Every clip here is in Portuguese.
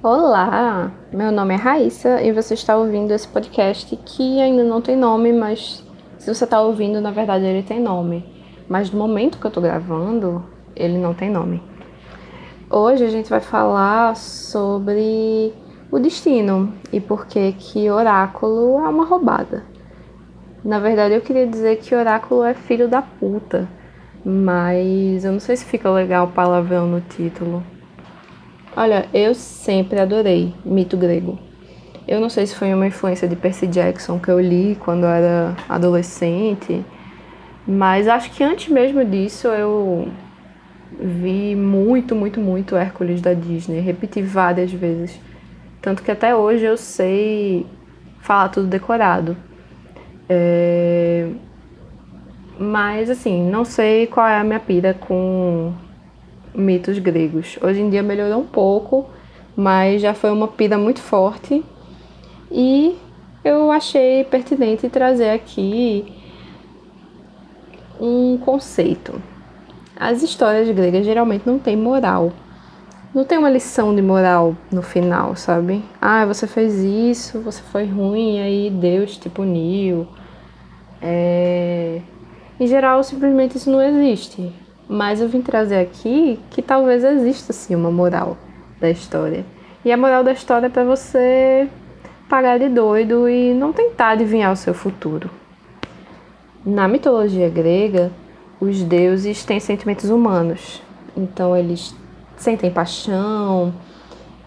Olá, meu nome é Raíssa e você está ouvindo esse podcast que ainda não tem nome, mas se você está ouvindo, na verdade ele tem nome. Mas no momento que eu estou gravando, ele não tem nome. Hoje a gente vai falar sobre o destino e por que que oráculo é uma roubada. Na verdade, eu queria dizer que oráculo é filho da puta, mas eu não sei se fica legal palavrão no título. Olha, eu sempre adorei mito grego. Eu não sei se foi uma influência de Percy Jackson que eu li quando eu era adolescente, mas acho que antes mesmo disso eu vi muito, muito, muito Hércules da Disney. Repeti várias vezes. Tanto que até hoje eu sei falar tudo decorado. É... Mas assim, não sei qual é a minha pira com mitos gregos. Hoje em dia melhorou um pouco, mas já foi uma pira muito forte e eu achei pertinente trazer aqui um conceito. As histórias gregas geralmente não têm moral. Não tem uma lição de moral no final, sabe? Ah, você fez isso, você foi ruim, aí Deus te puniu. É... Em geral, simplesmente isso não existe. Mas eu vim trazer aqui que talvez exista sim uma moral da história. E a moral da história é para você pagar de doido e não tentar adivinhar o seu futuro. Na mitologia grega, os deuses têm sentimentos humanos. Então eles sentem paixão,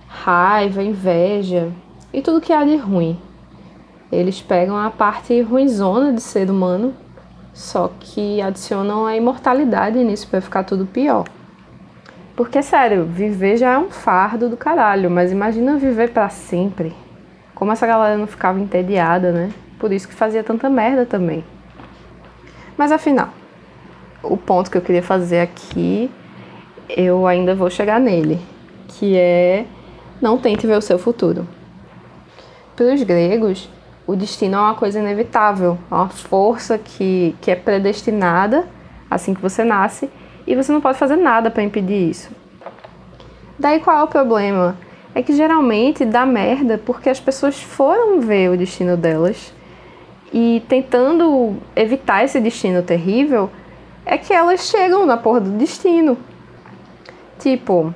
raiva, inveja e tudo que há de ruim. Eles pegam a parte ruinzona de ser humano só que adicionam a imortalidade nisso para ficar tudo pior. Porque, sério, viver já é um fardo do caralho, mas imagina viver para sempre. Como essa galera não ficava entediada, né? Por isso que fazia tanta merda também. Mas afinal, o ponto que eu queria fazer aqui, eu ainda vou chegar nele, que é não tente ver o seu futuro. Para os gregos, o destino é uma coisa inevitável, é uma força que, que é predestinada assim que você nasce e você não pode fazer nada para impedir isso. Daí qual é o problema? É que geralmente dá merda porque as pessoas foram ver o destino delas e tentando evitar esse destino terrível, é que elas chegam na porra do destino. Tipo,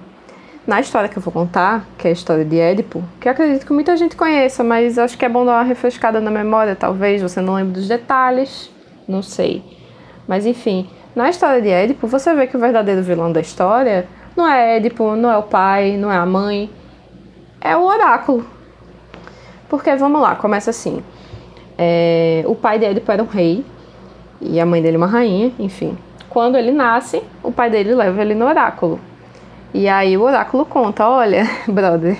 na história que eu vou contar, que é a história de Édipo, que eu acredito que muita gente conheça, mas acho que é bom dar uma refrescada na memória, talvez você não lembre dos detalhes, não sei. Mas enfim, na história de Édipo, você vê que o verdadeiro vilão da história não é Édipo, não é o pai, não é a mãe, é o oráculo. Porque vamos lá, começa assim. É, o pai de Édipo era um rei e a mãe dele uma rainha, enfim. Quando ele nasce, o pai dele leva ele no oráculo. E aí o oráculo conta: olha, brother,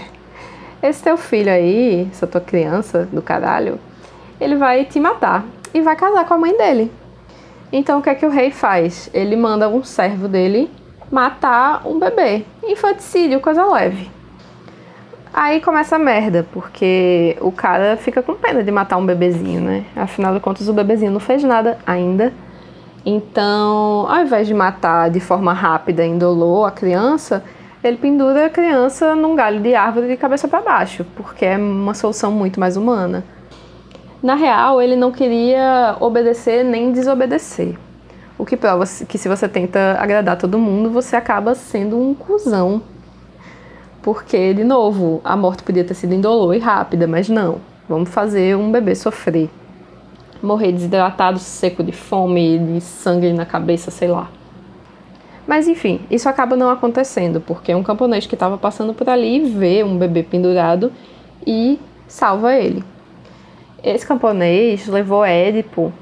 esse teu filho aí, essa tua criança do caralho, ele vai te matar e vai casar com a mãe dele. Então o que é que o rei faz? Ele manda um servo dele matar um bebê. Infanticídio, coisa leve. Aí começa a merda, porque o cara fica com pena de matar um bebezinho, né? Afinal de contas, o bebezinho não fez nada ainda então, ao invés de matar de forma rápida, indolor a criança, ele pendura a criança num galho de árvore de cabeça para baixo, porque é uma solução muito mais humana. Na real, ele não queria obedecer nem desobedecer. O que prova que se você tenta agradar todo mundo, você acaba sendo um cuzão. Porque, de novo, a morte podia ter sido indolor e rápida, mas não. Vamos fazer um bebê sofrer morrer desidratado, seco de fome, de sangue na cabeça, sei lá. Mas enfim, isso acaba não acontecendo, porque um camponês que estava passando por ali vê um bebê pendurado e salva ele. Esse camponês levou Édipo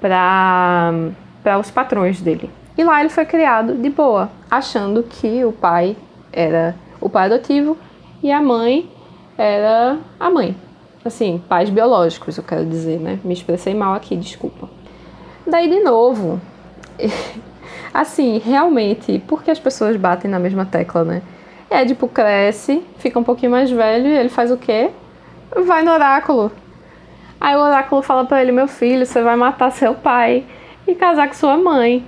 para os patrões dele. E lá ele foi criado de boa, achando que o pai era o pai adotivo e a mãe era a mãe. Assim, pais biológicos, eu quero dizer, né? Me expressei mal aqui, desculpa. Daí, de novo, assim, realmente, por que as pessoas batem na mesma tecla, né? Édipo cresce, fica um pouquinho mais velho e ele faz o quê? Vai no oráculo. Aí o oráculo fala para ele: Meu filho, você vai matar seu pai e casar com sua mãe.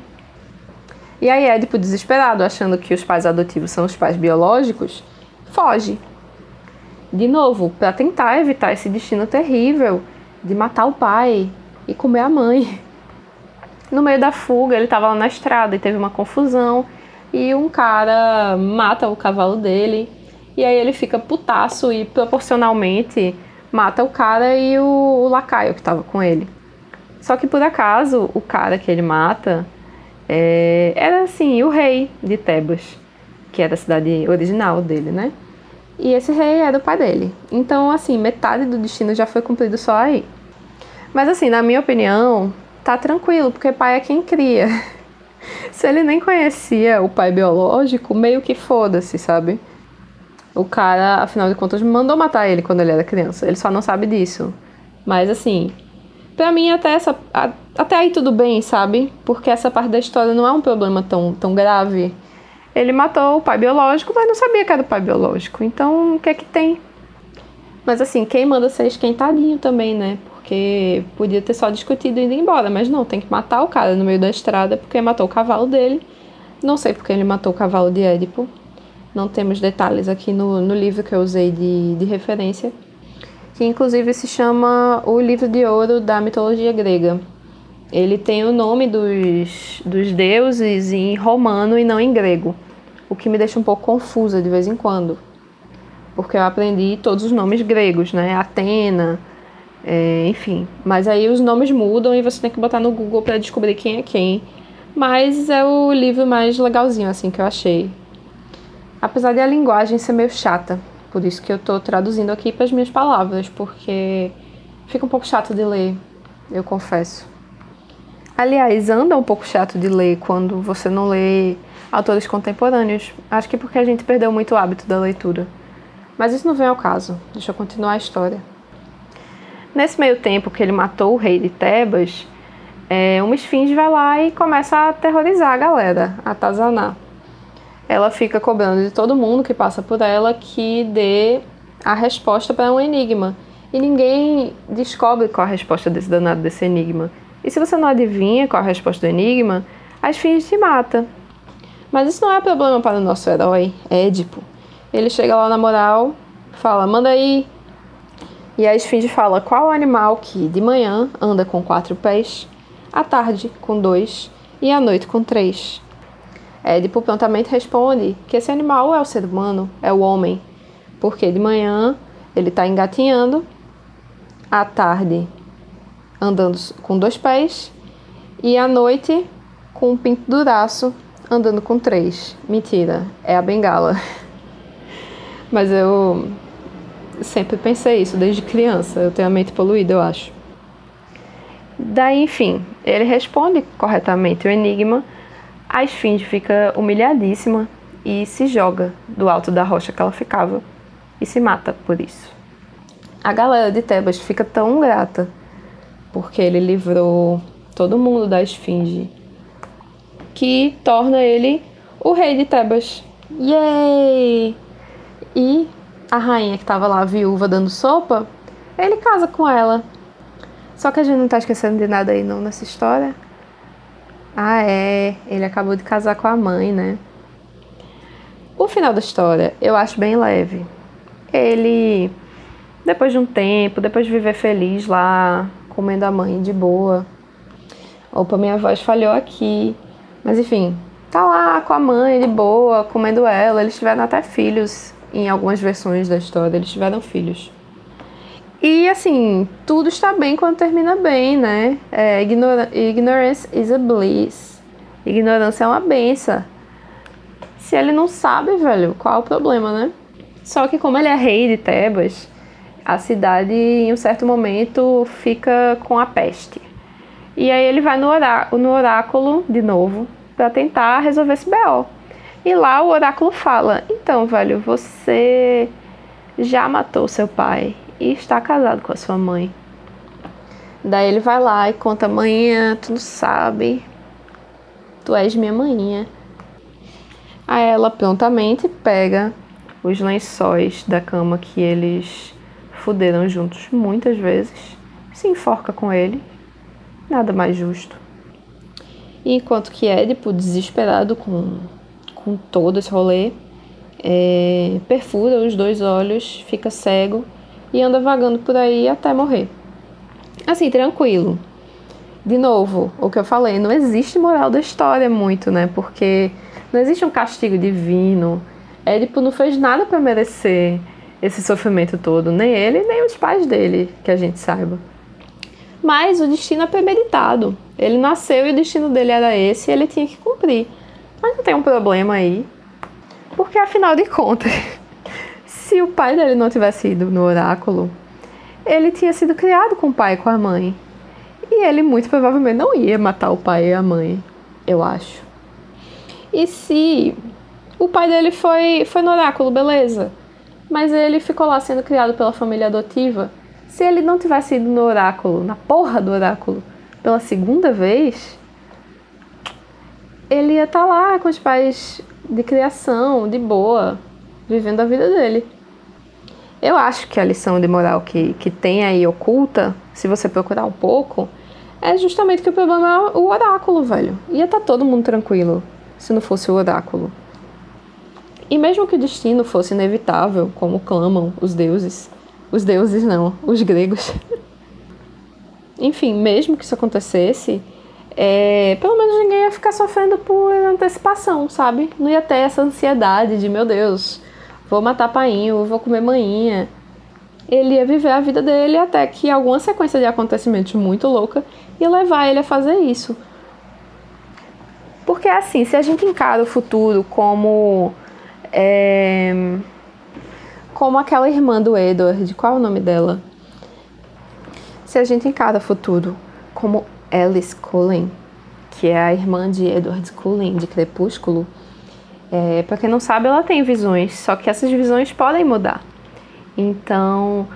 E aí Édipo, desesperado, achando que os pais adotivos são os pais biológicos, foge. De novo, para tentar evitar esse destino terrível de matar o pai e comer a mãe. No meio da fuga, ele estava lá na estrada e teve uma confusão e um cara mata o cavalo dele e aí ele fica putaço e proporcionalmente mata o cara e o, o lacaio que estava com ele. Só que por acaso o cara que ele mata é, era assim o rei de Tebas, que era a cidade original dele, né? E esse rei era o pai dele. Então, assim, metade do destino já foi cumprido só aí. Mas, assim, na minha opinião, tá tranquilo, porque pai é quem cria. Se ele nem conhecia o pai biológico, meio que foda-se, sabe? O cara, afinal de contas, mandou matar ele quando ele era criança. Ele só não sabe disso. Mas, assim, pra mim, até, essa, até aí tudo bem, sabe? Porque essa parte da história não é um problema tão, tão grave ele matou o pai biológico, mas não sabia que era o pai biológico. Então, o que é que tem? Mas assim, quem manda ser esquentadinho também, né? Porque podia ter só discutido e ido embora, mas não, tem que matar o cara no meio da estrada porque matou o cavalo dele. Não sei porque ele matou o cavalo de Édipo. Não temos detalhes aqui no, no livro que eu usei de, de referência. Que inclusive se chama O Livro de Ouro da Mitologia Grega. Ele tem o nome dos, dos deuses em romano e não em grego o que me deixa um pouco confusa de vez em quando, porque eu aprendi todos os nomes gregos, né? Atena, é, enfim. Mas aí os nomes mudam e você tem que botar no Google para descobrir quem é quem. Mas é o livro mais legalzinho, assim, que eu achei. Apesar de a linguagem ser meio chata, por isso que eu tô traduzindo aqui para as minhas palavras, porque fica um pouco chato de ler, eu confesso. Aliás, anda um pouco chato de ler quando você não lê autores contemporâneos. Acho que porque a gente perdeu muito o hábito da leitura. Mas isso não vem ao caso. Deixa eu continuar a história. Nesse meio tempo que ele matou o rei de Tebas, é, uma esfinge vai lá e começa a aterrorizar a galera, a atazanar. Ela fica cobrando de todo mundo que passa por ela que dê a resposta para um enigma. E ninguém descobre qual a resposta desse danado desse enigma. E se você não adivinha qual a resposta do enigma, a esfinge se mata. Mas isso não é problema para o nosso herói, Édipo. Ele chega lá na moral, fala, manda aí. E a esfinge fala, qual animal que de manhã anda com quatro pés, à tarde com dois e à noite com três? Édipo prontamente responde que esse animal é o ser humano, é o homem, porque de manhã ele está engatinhando, à tarde andando com dois pés e à noite com um pinto duraço andando com três. Mentira, é a bengala. Mas eu sempre pensei isso desde criança. Eu tenho a mente poluída, eu acho. Daí, enfim, ele responde corretamente o enigma. A esfinge fica humilhadíssima e se joga do alto da rocha que ela ficava e se mata por isso. A galera de Tebas fica tão grata porque ele livrou todo mundo da esfinge que torna ele o rei de Tebas. Yay! E a rainha que estava lá viúva dando sopa, ele casa com ela. Só que a gente não tá esquecendo de nada aí não nessa história. Ah, é, ele acabou de casar com a mãe, né? O final da história eu acho bem leve. Ele, depois de um tempo, depois de viver feliz lá, comendo a mãe de boa. Opa, minha voz falhou aqui. Mas enfim, tá lá com a mãe de boa, comendo ela. Eles tiveram até filhos em algumas versões da história, eles tiveram filhos. E assim, tudo está bem quando termina bem, né? É, ignora ignorance is a bliss. Ignorância é uma benção. Se ele não sabe, velho, qual é o problema, né? Só que como ele é rei de Tebas, a cidade em um certo momento fica com a peste. E aí ele vai no, orá no oráculo de novo para tentar resolver esse BO. E lá o oráculo fala: "Então, velho, você já matou seu pai e está casado com a sua mãe". Daí ele vai lá e conta: "Manhã, tu não sabe, tu és minha manhinha". Aí ela prontamente pega os lençóis da cama que eles fuderam juntos muitas vezes, se enforca com ele. Nada mais justo. Enquanto que Édipo, desesperado com, com todo esse rolê, é, perfura os dois olhos, fica cego e anda vagando por aí até morrer. Assim, tranquilo. De novo, o que eu falei, não existe moral da história muito, né? Porque não existe um castigo divino. Édipo não fez nada para merecer esse sofrimento todo, nem ele, nem os pais dele, que a gente saiba. Mas o destino é premeditado. Ele nasceu e o destino dele era esse e ele tinha que cumprir. Mas não tem um problema aí. Porque afinal de contas, se o pai dele não tivesse ido no oráculo, ele tinha sido criado com o pai e com a mãe. E ele muito provavelmente não ia matar o pai e a mãe, eu acho. E se o pai dele foi, foi no oráculo, beleza. Mas ele ficou lá sendo criado pela família adotiva. Se ele não tivesse ido no oráculo, na porra do oráculo, pela segunda vez, ele ia estar tá lá com os pais de criação, de boa, vivendo a vida dele. Eu acho que a lição de moral que, que tem aí oculta, se você procurar um pouco, é justamente que o problema é o oráculo, velho. Ia estar tá todo mundo tranquilo se não fosse o oráculo. E mesmo que o destino fosse inevitável, como clamam os deuses, os deuses não, os gregos. Enfim, mesmo que isso acontecesse, é, pelo menos ninguém ia ficar sofrendo por antecipação, sabe? Não ia ter essa ansiedade de, meu Deus, vou matar painho, vou comer manhinha. Ele ia viver a vida dele até que alguma sequência de acontecimentos muito louca ia levar ele a fazer isso. Porque assim, se a gente encara o futuro como. É, como aquela irmã do Edward, qual é o nome dela? Se a gente encara o futuro como Alice Cullen, que é a irmã de Edward Cullen, de Crepúsculo, é, para quem não sabe, ela tem visões, só que essas visões podem mudar. Então,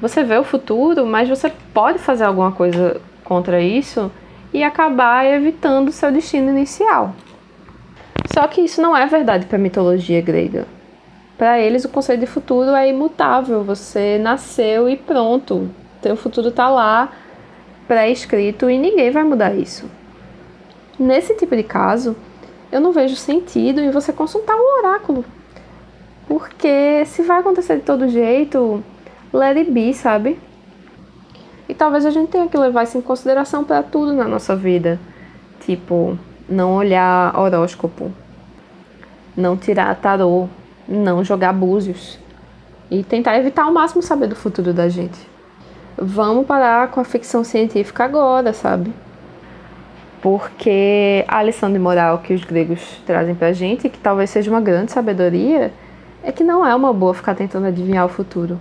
você vê o futuro, mas você pode fazer alguma coisa contra isso e acabar evitando seu destino inicial. Só que isso não é verdade para a mitologia grega. Para eles, o conceito de futuro é imutável. Você nasceu e pronto. Teu futuro está lá, pré-escrito, e ninguém vai mudar isso. Nesse tipo de caso, eu não vejo sentido em você consultar um oráculo. Porque se vai acontecer de todo jeito, let it be, sabe? E talvez a gente tenha que levar isso em consideração para tudo na nossa vida. Tipo, não olhar horóscopo, não tirar tarô, não jogar búzios e tentar evitar ao máximo saber do futuro da gente. Vamos parar com a ficção científica agora, sabe? Porque a lição de moral que os gregos trazem pra gente, que talvez seja uma grande sabedoria, é que não é uma boa ficar tentando adivinhar o futuro.